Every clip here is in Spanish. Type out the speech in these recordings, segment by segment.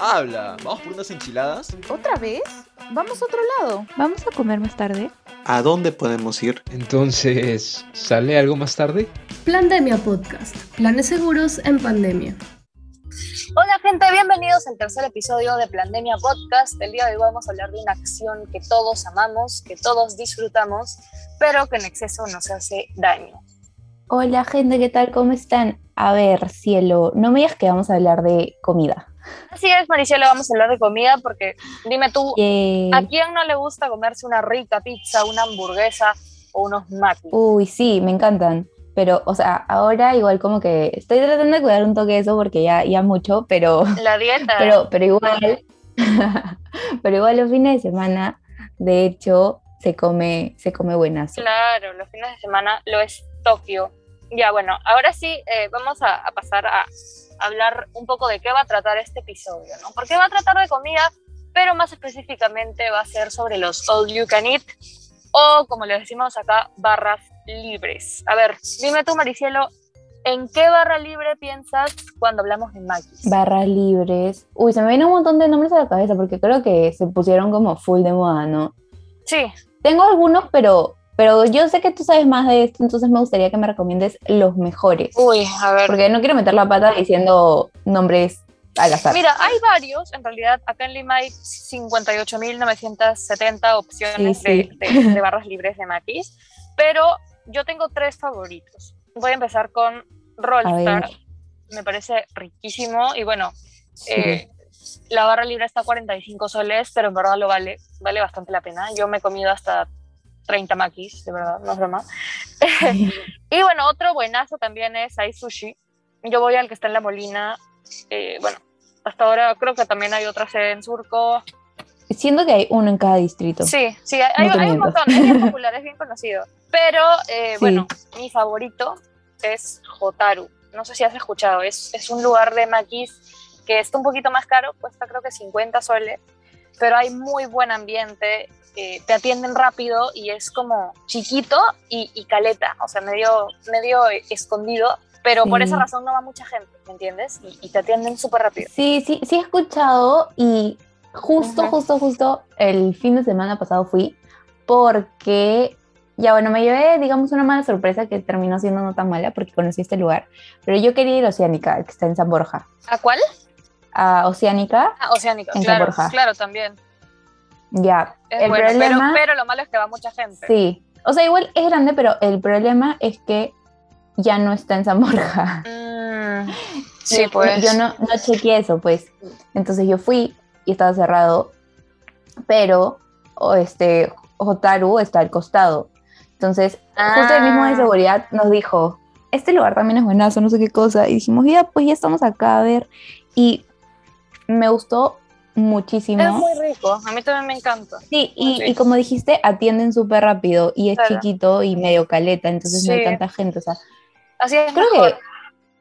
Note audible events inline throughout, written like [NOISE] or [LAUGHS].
Habla, ¿vamos por unas enchiladas? ¿Otra vez? Vamos a otro lado. ¿Vamos a comer más tarde? ¿A dónde podemos ir? Entonces, ¿sale algo más tarde? Plandemia Podcast. Planes seguros en pandemia. Hola gente, bienvenidos al tercer episodio de Plandemia Podcast. El día de hoy vamos a hablar de una acción que todos amamos, que todos disfrutamos, pero que en exceso nos hace daño. Hola gente, ¿qué tal? ¿Cómo están? A ver, cielo, no me digas que vamos a hablar de comida. Así es, Maricielo, vamos a hablar de comida porque dime tú, Yay. ¿a quién no le gusta comerse una rica pizza, una hamburguesa o unos maquis? Uy, sí, me encantan. Pero, o sea, ahora igual como que estoy tratando de cuidar un toque de eso porque ya, ya mucho, pero, [LAUGHS] La dieta. pero, pero igual, [LAUGHS] pero igual los fines de semana, de hecho, se come, se come buenas. Claro, los fines de semana lo es Tokio. Ya, bueno, ahora sí eh, vamos a, a pasar a hablar un poco de qué va a tratar este episodio, ¿no? Porque va a tratar de comida, pero más específicamente va a ser sobre los all you can eat o como le decimos acá, barras libres. A ver, dime tú, Maricielo, ¿en qué barra libre piensas cuando hablamos de maquis? Barras libres. Uy, se me vienen un montón de nombres a la cabeza porque creo que se pusieron como full de moda, ¿no? Sí, Tengo algunos, pero, pero yo sé que tú sabes más de esto, entonces me gustaría que me recomiendes los mejores. uy, a ver. Porque no quiero meter la pata diciendo nombres al azar. Mira, hay varios, en realidad acá en Lima hay 58.970 opciones Sí, sí. De, de- de barras libres de maquis, pero yo tengo tres favoritos. Voy a empezar con Rollstar, me parece riquísimo y bueno, Sí. eh, la barra libre está a 45 soles, pero en verdad lo vale, vale bastante la pena. Yo me he comido hasta 30 maquis, de verdad, no es broma. [LAUGHS] Y bueno, otro buenazo también es Ai Sushi. Yo voy al que está en La Molina. eh, bueno, hasta ahora creo que también hay otra sede en Surco. Siento que hay uno en cada distrito. Sí, sí, hay, No te hay un montón, es bien popular, es bien conocido. Pero eh, Sí. bueno, mi favorito es Jotaru. No sé si has escuchado, es, es un lugar de maquis que está un poquito más caro, cuesta creo que 50 soles, pero hay muy buen ambiente, eh, te atienden rápido y es como chiquito y, y caleta, o sea, medio, medio escondido, pero por esa razón no va mucha gente, ¿me entiendes? Y, y te atienden súper rápido. Sí, sí, sí he escuchado y justo, justo, justo el fin de semana pasado fui porque, ya bueno, me llevé, digamos, una mala sorpresa que terminó siendo no tan mala porque conocí este lugar, pero yo quería ir a Oceánica, que está en San Borja. ¿A cuál? A Oceánica, Ah, Oceánica, En claro, Caborja. claro, también. Ya. Es el bueno, problema, pero, pero lo malo es que va mucha gente. sí. O sea, igual es grande, pero el problema es que ya no está en San Borja. Mm, [LAUGHS] sí, Yo- pues. Yo no, no chequeé eso, pues. Entonces yo fui y estaba cerrado, pero o este, Jotaru está al costado. Entonces, justo el mismo de Ah. seguridad nos dijo, este lugar también es buenazo, no sé qué cosa. Y dijimos, ya, pues ya estamos acá a ver. Y me gustó muchísimo. Es muy rico, a mí también me encanta. Sí, y, Sí. y como dijiste, atienden súper rápido y es Claro. chiquito y medio caleta, entonces no hay Sí. tanta gente. O sea, Así es Creo mejor. que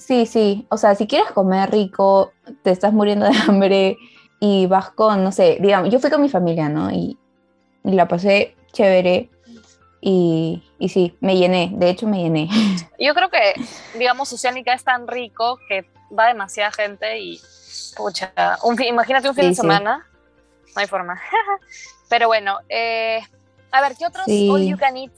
sí, sí. O sea, si quieres comer rico, te estás muriendo de [LAUGHS] hambre y vas con, no sé, digamos, yo fui con mi familia, ¿no? Y, y la pasé chévere y, y sí, me llené. De hecho, me llené. Yo creo que, digamos, Oceánica es tan rico que va demasiada gente y, pucha, un fin- imagínate un fin Sí, de sí. semana, no hay forma. [LAUGHS] Pero bueno, eh, a ver, ¿qué otros Sí. all you can eat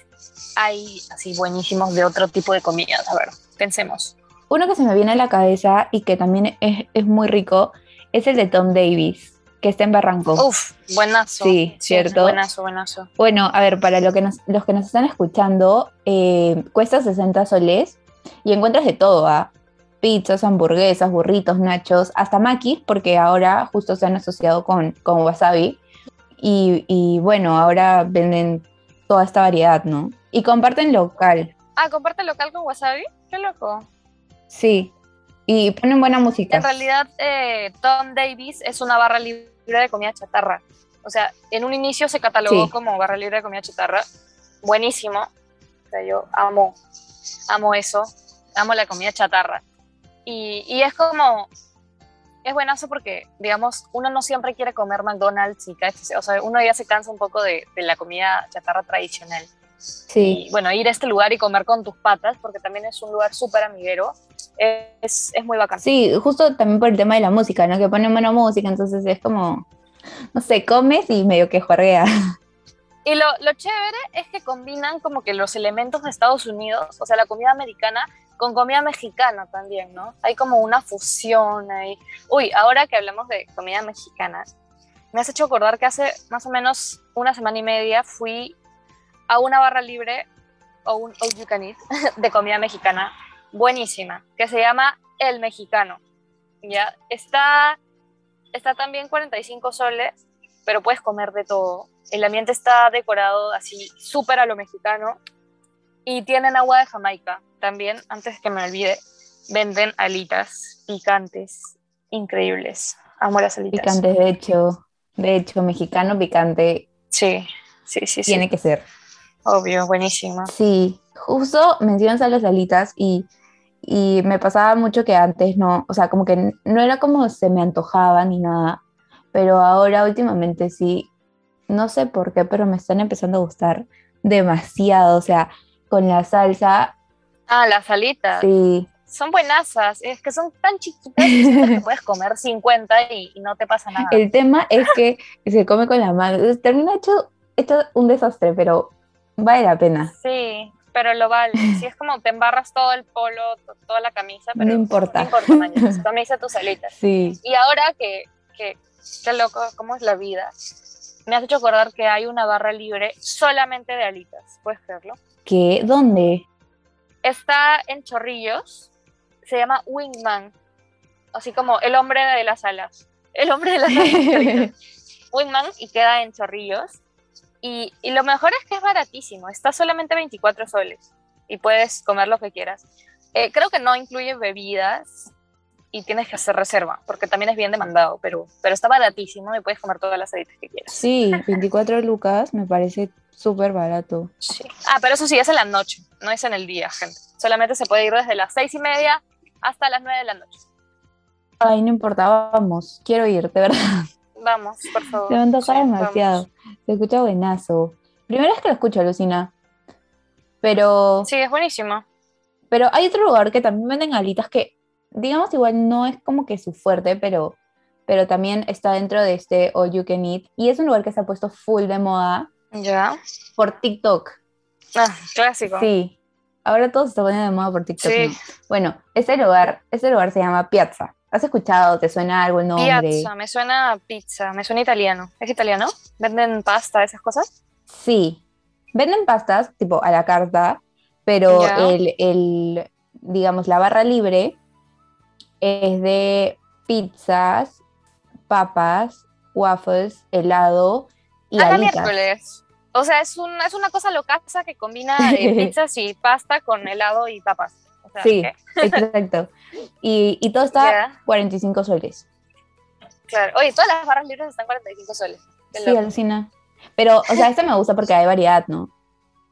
hay así buenísimos de otro tipo de comidas? A ver, pensemos. Uno que se me viene a la cabeza y que también es, es muy rico es el de Tom Davis, que está en Barranco. Uf, buenazo. Sí, cierto. Buenazo, buenazo. Bueno, a ver, para lo que nos- los que nos están escuchando, eh, cuesta 60 soles y encuentras de todo, ¿ah? Pizzas, hamburguesas, burritos, nachos, hasta maquis, porque ahora justo se han asociado con, con wasabi. Y, y bueno, ahora venden toda esta variedad, ¿no? Y comparten local, Ah, comparte local con wasabi. Qué loco. sí. Y ponen buena música. En realidad, eh, Tom Davis es una barra libre de comida chatarra. O sea, en un inicio se catalogó Sí. como barra libre de comida chatarra. Buenísimo. O sea, yo amo, amo eso. Amo la comida chatarra. Y, y es como, es buenazo porque, digamos, uno no siempre quiere comer McDonald's y KFC. O sea, uno ya se cansa un poco de, de la comida chatarra tradicional. Sí. Y bueno, ir a este lugar y comer con tus patas, porque también es un lugar súper amiguero, es, es muy bacán. Sí, justo también por el tema de la música, ¿no? Que ponen buena música, entonces es como, no sé, comes y medio que juerguea. [LAUGHS] Y lo, lo chévere es que combinan como que los elementos de Estados Unidos, o sea, la comida americana, con comida mexicana también, ¿no? Hay como una fusión ahí. Uy, ahora que hablamos de comida mexicana, me has hecho acordar que hace más o menos una semana y media fui a una barra libre o un all [LAUGHS] de comida mexicana buenísima, que se llama El Mexicano. Ya está, está también 45 soles, pero puedes comer de todo. El ambiente está decorado así súper a lo mexicano y tienen agua de Jamaica. También, antes que me olvide, venden alitas picantes increíbles. Amo las alitas. Picantes, de hecho, de hecho, mexicano picante Sí, sí, sí, sí. tiene que ser. Obvio, buenísima. Sí, justo mencionas a las alitas y, y me pasaba mucho que antes no, o sea, como que no era como se me antojaba ni nada, pero ahora últimamente sí, no sé por qué, pero me están empezando a gustar demasiado, o sea, con la salsa, Ah, las alitas. sí, Son buenasas. Es que son tan chiquitas que [LAUGHS] puedes comer 50 y, y no te pasa nada. el tema es que [LAUGHS] se come con la mano, termina hecho, hecho un desastre, pero vale la pena, Sí, pero lo vale. [LAUGHS] Si es como te embarras todo el polo, to- toda la camisa, pero no importa. No importa, mañana. Tus alitas. Sí, Y ahora que, que, qué loco, cómo es la vida, me has hecho acordar que hay una barra libre solamente de alitas. ¿Puedes creerlo? ¿qué? ¿Dónde? Está en Chorrillos, se llama Wingman, así como el hombre de las alas. El hombre de las alas. [LAUGHS] Wingman y queda en Chorrillos. Y, y lo mejor es que es baratísimo, está solamente 24 soles y puedes comer lo que quieras. Eh, creo que no incluye bebidas y tienes que hacer reserva porque también es bien demandado, pero, pero está baratísimo y puedes comer todas las alitas que quieras. Sí, 24 lucas me parece súper barato. Sí. Ah, pero eso sí, es en la noche, no es en el día, gente. Solamente se puede ir desde las seis y media hasta las 9 de la noche. Ay, no importa, vamos, quiero ir, de verdad. Vamos, por favor. Se me antoja Sí, demasiado. vamos. Se escucha buenazo. Primera vez que lo escucho, Lucina. Pero, Sí, es buenísimo. pero hay otro lugar que también venden alitas que, digamos, igual no es como que su fuerte, pero, pero también está dentro de este All You Can Eat. Y es un lugar que se ha puesto full de moda Ya. por TikTok. Ah, clásico. Sí. Ahora todo se está poniendo de moda por TikTok. Sí. ¿no? Bueno, este lugar, este lugar se llama Piazza. ¿Has escuchado? ¿Te suena algo el nombre? Piazza, me suena a pizza, me suena italiano. ¿Es italiano? ¿Venden pasta, esas cosas? Sí. Venden pastas, tipo a la carta, pero el, el, digamos, la barra libre es de pizzas, papas, waffles, helado y a la alitas. miércoles. O sea, es, un, es una cosa locaza que combina eh, [LAUGHS] pizzas y pasta con helado y papas. O sea, Sí, que- [LAUGHS] exacto. Y, y todo está Ya. 45 soles. claro. Oye, todas las barras libres están 45 soles. Sí, alucina. Pero, o sea, este me gusta porque hay variedad, ¿no?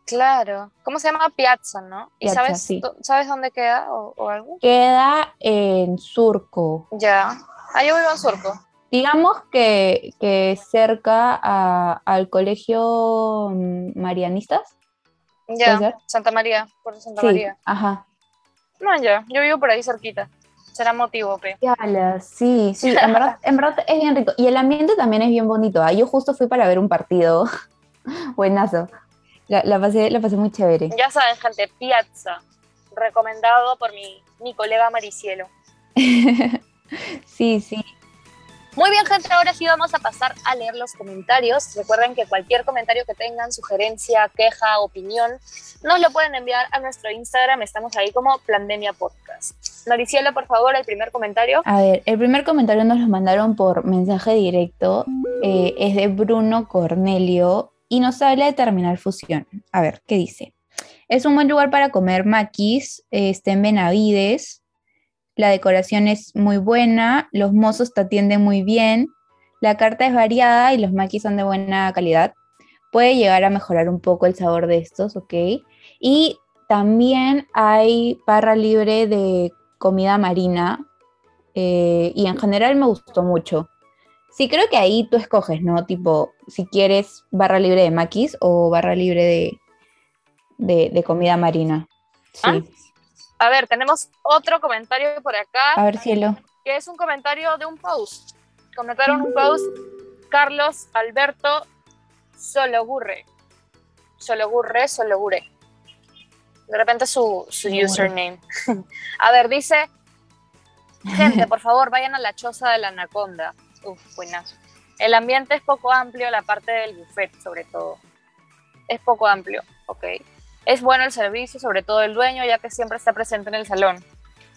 Claro. ¿Cómo se llama? Piazza, ¿no? ¿Y Piazza, sabes, sí. sabes dónde queda o, o algo? Queda en Surco. Ya. Ah, yo vivo en Surco. Digamos que, que cerca a- al colegio Marianistas. Ya. Santa María, por Santa Sí, María. ajá. No, ya. Yo vivo por ahí cerquita. Será motivo, pe. Yala, sí, sí, [LAUGHS] en verdad, en verdad es bien rico. Y el ambiente también es bien bonito. ¿ah? Yo justo fui para ver un partido. [LAUGHS] Buenazo. La, la pasé, la pasé muy chévere. Ya saben, gente, Piazza. Recomendado por mi, mi colega Maricielo. [LAUGHS] Sí, sí. Muy bien, gente, ahora sí vamos a pasar a leer los comentarios. Recuerden que cualquier comentario que tengan, sugerencia, queja, opinión, nos lo pueden enviar a nuestro Instagram. Estamos ahí como Plandemia Podcast. Maricielo, por favor, el primer comentario. A ver, el primer comentario nos lo mandaron por mensaje directo. eh, es de Bruno Cornelio y nos habla de Terminal Fusión. A ver, ¿qué dice? Es un buen lugar para comer maquis, eh, está en Benavides. La decoración es muy buena, los mozos te atienden muy bien, la carta es variada y los maquis son de buena calidad. Puede llegar a mejorar un poco el sabor de estos, ¿ok? Y también hay barra libre de comida marina eh, y en general me gustó mucho. Sí, creo que ahí tú escoges, ¿no? Tipo, si quieres barra libre de maquis o barra libre de, de, de comida marina. Sí. Ah. A ver, tenemos otro comentario por acá. A ver, cielo. que es un comentario de un post. Comentaron un post Carlos Alberto Sologurre. Sologurre, Sologure. De repente su, su username. [LAUGHS] a ver, dice, gente, por favor, vayan a la choza de la anaconda. Uf, buenazo. El ambiente es poco amplio, la parte del buffet sobre todo. Es poco amplio, ok. Es bueno el servicio, sobre todo el dueño, ya que siempre está presente en el salón.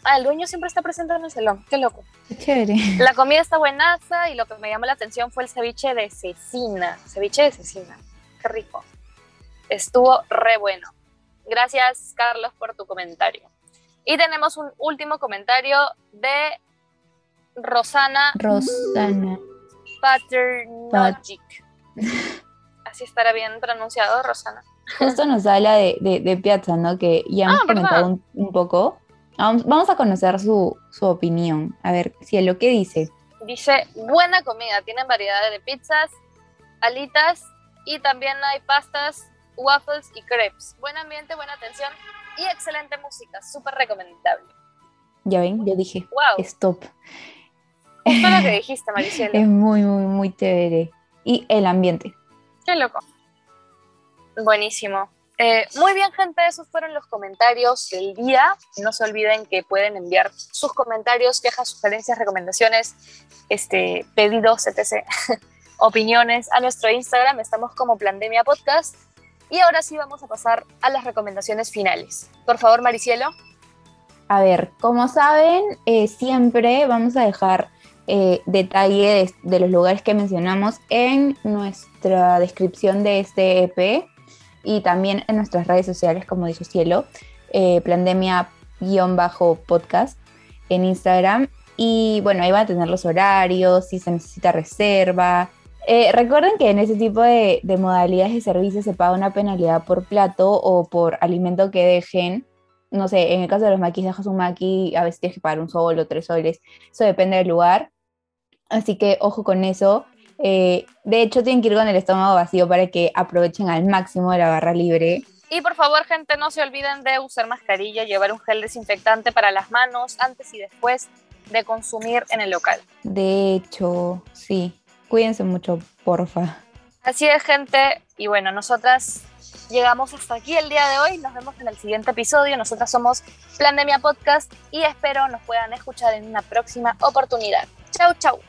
Ah, el dueño siempre está presente en el salón. Qué loco. Qué chévere. La comida está buenaza y lo que me llamó la atención fue el ceviche de cecina. Ceviche de cecina. Qué rico. Estuvo re bueno. Gracias, Carlos, por tu comentario. Y tenemos un último comentario de Rosana Rosana. Paternogic. [LAUGHS] Así estará bien pronunciado, Rosana. Justo nos habla de, de, de Piazza, ¿no? Que ya hemos Ah, comentado un, un poco. Vamos, vamos a conocer su, su opinión. A ver, Cielo, ¿qué dice? Dice, buena comida, tienen variedad de pizzas, alitas y también hay pastas, waffles y crepes. Buen ambiente, buena atención y excelente música, súper recomendable. Ya ven, yo dije, Wow, stop. Justo lo que [LAUGHS] dijiste, Maricielo. Es muy, muy, muy chévere. Y el ambiente. Qué loco. Buenísimo. Eh, muy bien, gente, esos fueron los comentarios del día. No se olviden que pueden enviar sus comentarios, quejas, sugerencias, recomendaciones, este, pedidos, etc. [LAUGHS] opiniones a nuestro Instagram. Estamos como Plandemia Podcast. Y ahora sí vamos a pasar a las recomendaciones finales. Por favor, Maricielo. A ver, como saben, eh, siempre vamos a dejar eh, detalle de, de los lugares que mencionamos en nuestra descripción de este EP y también en nuestras redes sociales, como dijo Cielo, eh, Plandemia-podcast en Instagram. Y bueno, ahí van a tener los horarios, si se necesita reserva. Eh, recuerden que en ese tipo de, de modalidades de servicio se paga una penalidad por plato o por alimento que dejen no sé, en el caso de los maquis, dejas un maqui, a veces tienes que pagar un sol o tres soles, eso depende del lugar. Así que ojo con eso. Eh, de hecho, tienen que ir con el estómago vacío para que aprovechen al máximo de la barra libre. Y por favor, gente, no se olviden de usar mascarilla, llevar un gel desinfectante para las manos antes y después de consumir en el local. De hecho, sí, cuídense mucho, porfa. Así es, gente. Y bueno, nosotras llegamos hasta aquí el día de hoy. Nos vemos en el siguiente episodio. Nosotras somos Plandemia Podcast y espero nos puedan escuchar en una próxima oportunidad. Chau, chau.